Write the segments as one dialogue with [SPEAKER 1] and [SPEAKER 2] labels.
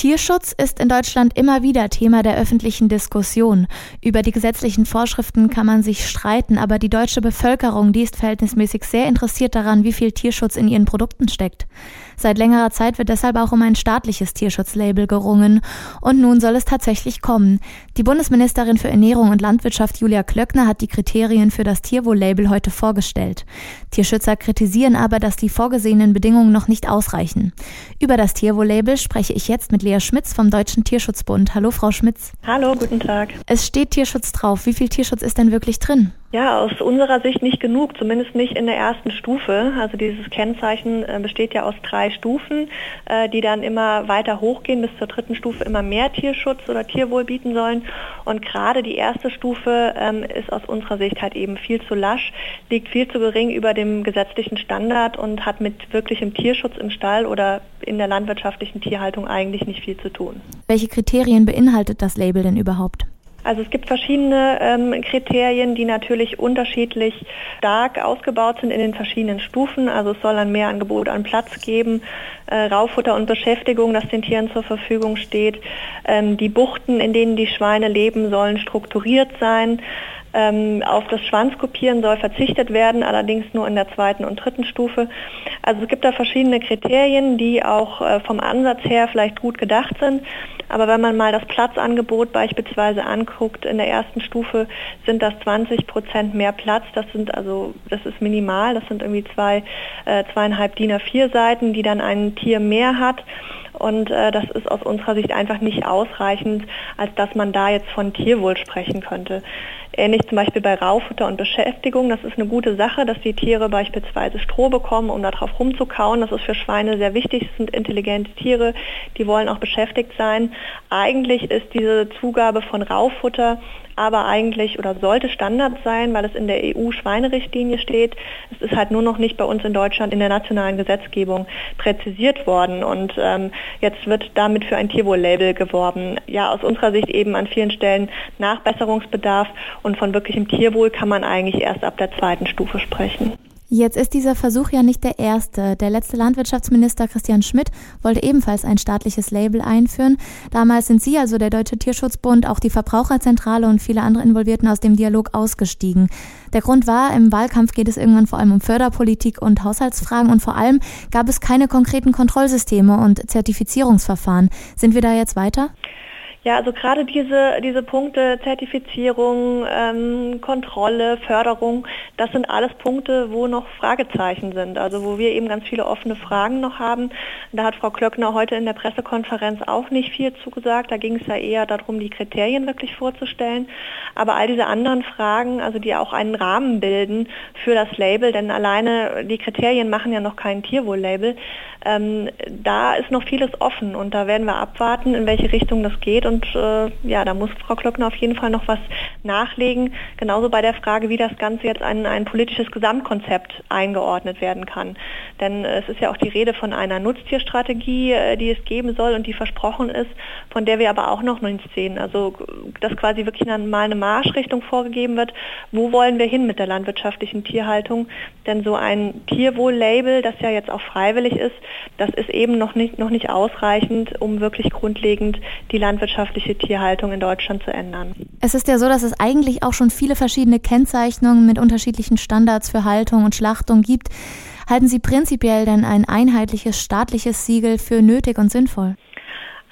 [SPEAKER 1] Tierschutz ist in Deutschland immer wieder Thema der öffentlichen Diskussion. Über die gesetzlichen Vorschriften kann man sich streiten, aber die deutsche Bevölkerung, die ist verhältnismäßig sehr interessiert daran, wie viel Tierschutz in ihren Produkten steckt. Seit längerer Zeit wird deshalb auch um ein staatliches Tierschutzlabel gerungen. Und nun soll es tatsächlich kommen. Die Bundesministerin für Ernährung und Landwirtschaft Julia Klöckner hat die Kriterien für das Tierwohl-Label heute vorgestellt. Tierschützer kritisieren aber, dass die vorgesehenen Bedingungen noch nicht ausreichen. Über das Tierwohl-Label spreche ich jetzt mit Lea Schmitz vom Deutschen Tierschutzbund. Hallo, Frau Schmitz.
[SPEAKER 2] Hallo, guten Tag.
[SPEAKER 1] Es steht Tierschutz drauf. Wie viel Tierschutz ist denn wirklich drin?
[SPEAKER 2] Ja, aus unserer Sicht nicht genug, zumindest nicht in der ersten Stufe. Also dieses Kennzeichen äh, besteht ja aus drei Stufen, äh, die dann immer weiter hochgehen, bis zur dritten Stufe immer mehr Tierschutz oder Tierwohl bieten sollen. Und gerade die erste Stufe ähm, ist aus unserer Sicht halt eben viel zu lasch, liegt viel zu gering über dem gesetzlichen Standard und hat mit wirklichem Tierschutz im Stall oder in der landwirtschaftlichen Tierhaltung eigentlich nicht viel zu tun.
[SPEAKER 1] Welche Kriterien beinhaltet das Label denn überhaupt?
[SPEAKER 2] Also es gibt verschiedene ähm, Kriterien, die natürlich unterschiedlich stark ausgebaut sind in den verschiedenen Stufen. Also es soll ein Mehrangebot an Platz geben, äh, Raufutter und Beschäftigung, das den Tieren zur Verfügung steht. Ähm, die Buchten, in denen die Schweine leben, sollen strukturiert sein. Ähm, auf das Schwanzkopieren soll verzichtet werden, allerdings nur in der zweiten und dritten Stufe. Also es gibt da verschiedene Kriterien, die auch äh, vom Ansatz her vielleicht gut gedacht sind. Aber wenn man mal das Platzangebot beispielsweise anguckt, in der ersten Stufe sind das 20 Prozent mehr Platz. Das sind also, das ist minimal. Das sind irgendwie zwei, äh, zweieinhalb DIN A4 Seiten, die dann ein Tier mehr hat. Und äh, das ist aus unserer Sicht einfach nicht ausreichend, als dass man da jetzt von Tierwohl sprechen könnte. Ähnlich zum Beispiel bei Raufutter und Beschäftigung. Das ist eine gute Sache, dass die Tiere beispielsweise Stroh bekommen, um darauf rumzukauen. Das ist für Schweine sehr wichtig. Es sind intelligente Tiere, die wollen auch beschäftigt sein. Eigentlich ist diese Zugabe von Raufutter aber eigentlich oder sollte Standard sein, weil es in der EU-Schweinerichtlinie steht. Es ist halt nur noch nicht bei uns in Deutschland in der nationalen Gesetzgebung präzisiert worden und ähm, jetzt wird damit für ein Tierwohl-Label geworben. Ja, aus unserer Sicht eben an vielen Stellen Nachbesserungsbedarf und von wirklichem Tierwohl kann man eigentlich erst ab der zweiten Stufe sprechen.
[SPEAKER 1] Jetzt ist dieser Versuch ja nicht der erste. Der letzte Landwirtschaftsminister Christian Schmidt wollte ebenfalls ein staatliches Label einführen. Damals sind Sie, also der Deutsche Tierschutzbund, auch die Verbraucherzentrale und viele andere Involvierten aus dem Dialog ausgestiegen. Der Grund war, im Wahlkampf geht es irgendwann vor allem um Förderpolitik und Haushaltsfragen und vor allem gab es keine konkreten Kontrollsysteme und Zertifizierungsverfahren. Sind wir da jetzt weiter?
[SPEAKER 2] Ja, also gerade diese, diese Punkte Zertifizierung, ähm, Kontrolle, Förderung, das sind alles Punkte, wo noch Fragezeichen sind, also wo wir eben ganz viele offene Fragen noch haben. Da hat Frau Klöckner heute in der Pressekonferenz auch nicht viel zugesagt. Da ging es ja eher darum, die Kriterien wirklich vorzustellen. Aber all diese anderen Fragen, also die auch einen Rahmen bilden für das Label, denn alleine die Kriterien machen ja noch kein Tierwohl-Label, ähm, da ist noch vieles offen und da werden wir abwarten, in welche Richtung das geht und äh, ja, da muss Frau Klöckner auf jeden Fall noch was nachlegen. Genauso bei der Frage, wie das Ganze jetzt in ein politisches Gesamtkonzept eingeordnet werden kann. Denn äh, es ist ja auch die Rede von einer Nutztierstrategie, äh, die es geben soll und die versprochen ist, von der wir aber auch noch nichts sehen. Also dass quasi wirklich mal eine Marschrichtung vorgegeben wird, wo wollen wir hin mit der landwirtschaftlichen Tierhaltung. Denn so ein Tierwohl-Label, das ja jetzt auch freiwillig ist, das ist eben noch nicht, noch nicht ausreichend, um wirklich grundlegend die Landwirtschaft landwirtschaftliche Tierhaltung in Deutschland zu ändern.
[SPEAKER 1] Es ist ja so, dass es eigentlich auch schon viele verschiedene Kennzeichnungen mit unterschiedlichen Standards für Haltung und Schlachtung gibt. Halten Sie prinzipiell denn ein einheitliches staatliches Siegel für nötig und sinnvoll?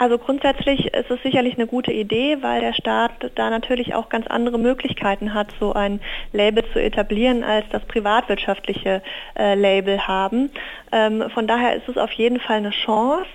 [SPEAKER 2] Also grundsätzlich ist es sicherlich eine gute Idee, weil der Staat da natürlich auch ganz andere Möglichkeiten hat, so ein Label zu etablieren, als das privatwirtschaftliche äh, Label haben. Ähm, von daher ist es auf jeden Fall eine Chance,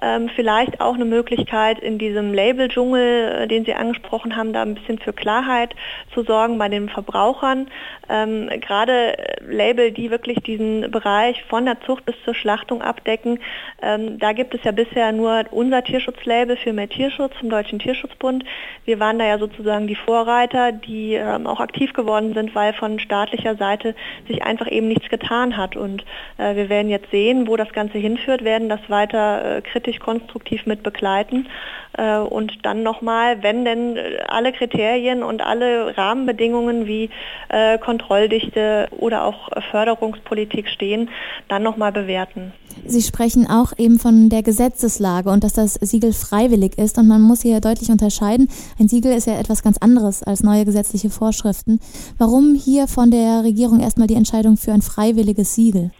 [SPEAKER 2] ähm, vielleicht auch eine Möglichkeit in diesem Label-Dschungel, äh, den Sie angesprochen haben, da ein bisschen für Klarheit zu sorgen bei den Verbrauchern. Ähm, Gerade äh, Label, die wirklich diesen Bereich von der Zucht bis zur Schlachtung abdecken, ähm, da gibt es ja bisher nur unser Tierschutz Tierschutzlabel für mehr Tierschutz vom Deutschen Tierschutzbund. Wir waren da ja sozusagen die Vorreiter, die ähm, auch aktiv geworden sind, weil von staatlicher Seite sich einfach eben nichts getan hat. Und äh, wir werden jetzt sehen, wo das Ganze hinführt, werden das weiter äh, kritisch konstruktiv mit begleiten äh, und dann nochmal, wenn denn alle Kriterien und alle Rahmenbedingungen wie äh, Kontrolldichte oder auch Förderungspolitik stehen, dann nochmal bewerten.
[SPEAKER 1] Sie sprechen auch eben von der Gesetzeslage und dass das Siegel freiwillig ist und man muss hier deutlich unterscheiden. Ein Siegel ist ja etwas ganz anderes als neue gesetzliche Vorschriften. Warum hier von der Regierung erstmal die Entscheidung für ein freiwilliges Siegel?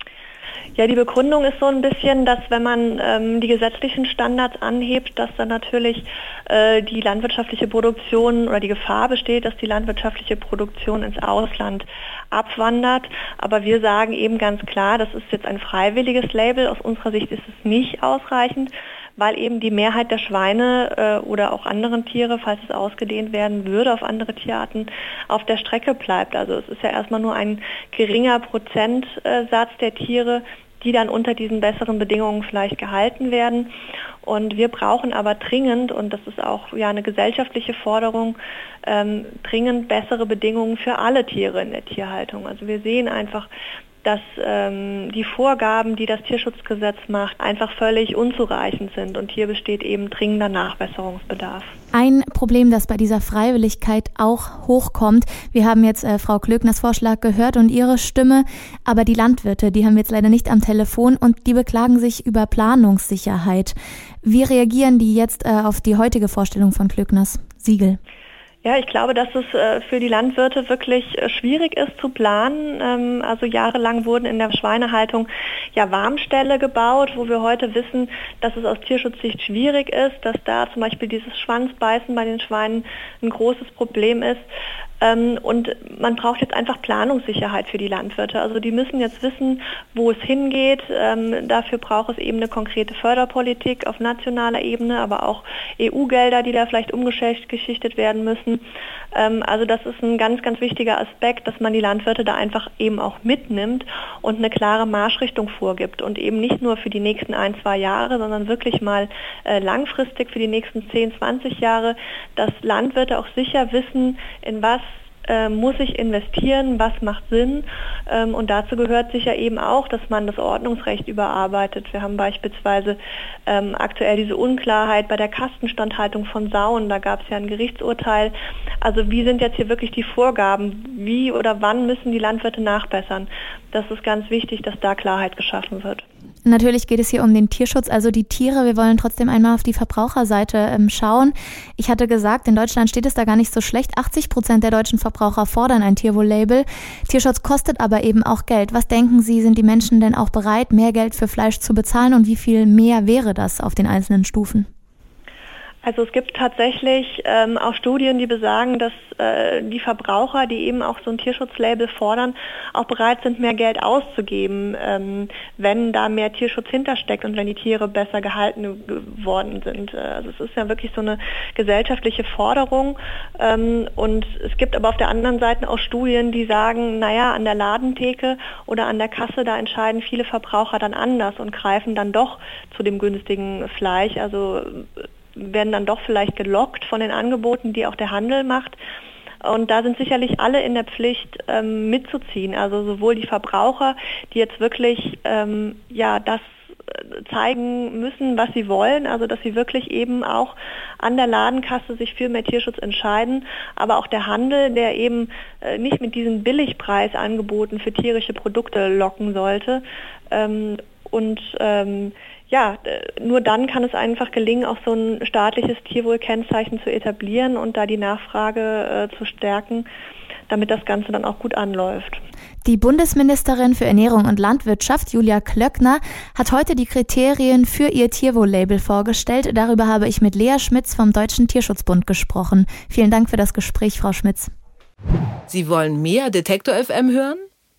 [SPEAKER 2] Ja, die Begründung ist so ein bisschen, dass wenn man ähm, die gesetzlichen Standards anhebt, dass dann natürlich äh, die landwirtschaftliche Produktion oder die Gefahr besteht, dass die landwirtschaftliche Produktion ins Ausland abwandert. Aber wir sagen eben ganz klar, das ist jetzt ein freiwilliges Label. Aus unserer Sicht ist es nicht ausreichend, weil eben die Mehrheit der Schweine äh, oder auch anderen Tiere, falls es ausgedehnt werden würde auf andere Tierarten, auf der Strecke bleibt. Also es ist ja erstmal nur ein geringer Prozentsatz der Tiere, die dann unter diesen besseren Bedingungen vielleicht gehalten werden. Und wir brauchen aber dringend, und das ist auch ja eine gesellschaftliche Forderung, ähm, dringend bessere Bedingungen für alle Tiere in der Tierhaltung. Also wir sehen einfach, dass ähm, die Vorgaben, die das Tierschutzgesetz macht, einfach völlig unzureichend sind und hier besteht eben dringender Nachbesserungsbedarf.
[SPEAKER 1] Ein Problem, das bei dieser Freiwilligkeit auch hochkommt, wir haben jetzt äh, Frau Klöckners Vorschlag gehört und ihre Stimme, aber die Landwirte, die haben wir jetzt leider nicht am Telefon und die beklagen sich über Planungssicherheit. Wie reagieren die jetzt äh, auf die heutige Vorstellung von Klöckners Siegel?
[SPEAKER 2] Ja, ich glaube, dass es äh, für die Landwirte wirklich äh, schwierig ist zu planen. Ähm, also jahrelang wurden in der Schweinehaltung ja Warmställe gebaut, wo wir heute wissen, dass es aus Tierschutzsicht schwierig ist, dass da zum Beispiel dieses Schwanzbeißen bei den Schweinen ein großes Problem ist. Ähm, und man braucht jetzt einfach Planungssicherheit für die Landwirte. Also die müssen jetzt wissen, wo es hingeht. Ähm, dafür braucht es eben eine konkrete Förderpolitik auf nationaler Ebene, aber auch EU-Gelder, die da vielleicht umgeschichtet werden müssen. Ähm, also das ist ein ganz, ganz wichtiger Aspekt, dass man die Landwirte da einfach eben auch mitnimmt und eine klare Marschrichtung vorgibt und eben nicht nur für die nächsten ein, zwei Jahre, sondern wirklich mal äh, langfristig für die nächsten 10, 20 Jahre, dass Landwirte auch sicher wissen, in was äh, muss ich investieren, was macht Sinn. Ähm, und dazu gehört sicher eben auch, dass man das Ordnungsrecht überarbeitet. Wir haben beispielsweise ähm, aktuell diese Unklarheit bei der Kastenstandhaltung von Sauen. Da gab es ja ein Gerichtsurteil. Also wie sind jetzt hier wirklich die Vorgaben? Wie oder wann müssen die Landwirte nachbessern? Das ist ganz wichtig, dass da Klarheit geschaffen wird.
[SPEAKER 1] Natürlich geht es hier um den Tierschutz, also die Tiere. Wir wollen trotzdem einmal auf die Verbraucherseite ähm, schauen. Ich hatte gesagt, in Deutschland steht es da gar nicht so schlecht. 80 Prozent der deutschen Verbraucher fordern ein Tierwohl-Label. Tierschutz kostet aber eben auch Geld. Was denken Sie, sind die Menschen denn auch bereit, mehr Geld für Fleisch zu bezahlen und wie viel mehr wäre das auf den einzelnen Stufen?
[SPEAKER 2] Also es gibt tatsächlich ähm, auch Studien, die besagen, dass äh, die Verbraucher, die eben auch so ein Tierschutzlabel fordern, auch bereit sind, mehr Geld auszugeben, ähm, wenn da mehr Tierschutz hintersteckt und wenn die Tiere besser gehalten geworden sind. Äh, also es ist ja wirklich so eine gesellschaftliche Forderung. Ähm, und es gibt aber auf der anderen Seite auch Studien, die sagen, naja, an der Ladentheke oder an der Kasse, da entscheiden viele Verbraucher dann anders und greifen dann doch zu dem günstigen Fleisch. Also werden dann doch vielleicht gelockt von den Angeboten, die auch der Handel macht. Und da sind sicherlich alle in der Pflicht ähm, mitzuziehen. Also sowohl die Verbraucher, die jetzt wirklich ähm, ja das äh, zeigen müssen, was sie wollen, also dass sie wirklich eben auch an der Ladenkasse sich für mehr Tierschutz entscheiden, aber auch der Handel, der eben äh, nicht mit diesen Billigpreisangeboten für tierische Produkte locken sollte. Ähm, und ähm, ja, nur dann kann es einfach gelingen, auch so ein staatliches Tierwohlkennzeichen zu etablieren und da die Nachfrage äh, zu stärken, damit das Ganze dann auch gut anläuft.
[SPEAKER 1] Die Bundesministerin für Ernährung und Landwirtschaft, Julia Klöckner, hat heute die Kriterien für ihr Tierwohl-Label vorgestellt. Darüber habe ich mit Lea Schmitz vom Deutschen Tierschutzbund gesprochen. Vielen Dank für das Gespräch, Frau Schmitz.
[SPEAKER 3] Sie wollen mehr Detektor FM hören?